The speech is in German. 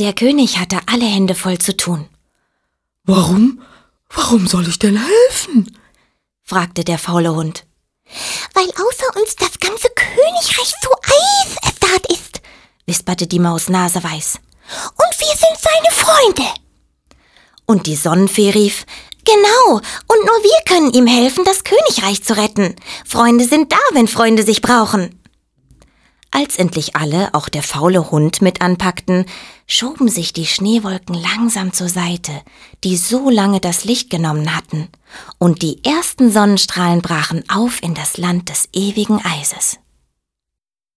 Der König hatte alle Hände voll zu tun. Warum? Warum soll ich denn helfen? fragte der faule Hund. Weil außer uns das ganze Königreich zu Eis erstarrt ist, wisperte die Maus naseweiß. Und wir sind seine Freunde. Und die Sonnenfee rief, Genau, und nur wir können ihm helfen, das Königreich zu retten. Freunde sind da, wenn Freunde sich brauchen. Als endlich alle, auch der faule Hund, mit anpackten, schoben sich die Schneewolken langsam zur Seite, die so lange das Licht genommen hatten, und die ersten Sonnenstrahlen brachen auf in das Land des ewigen Eises.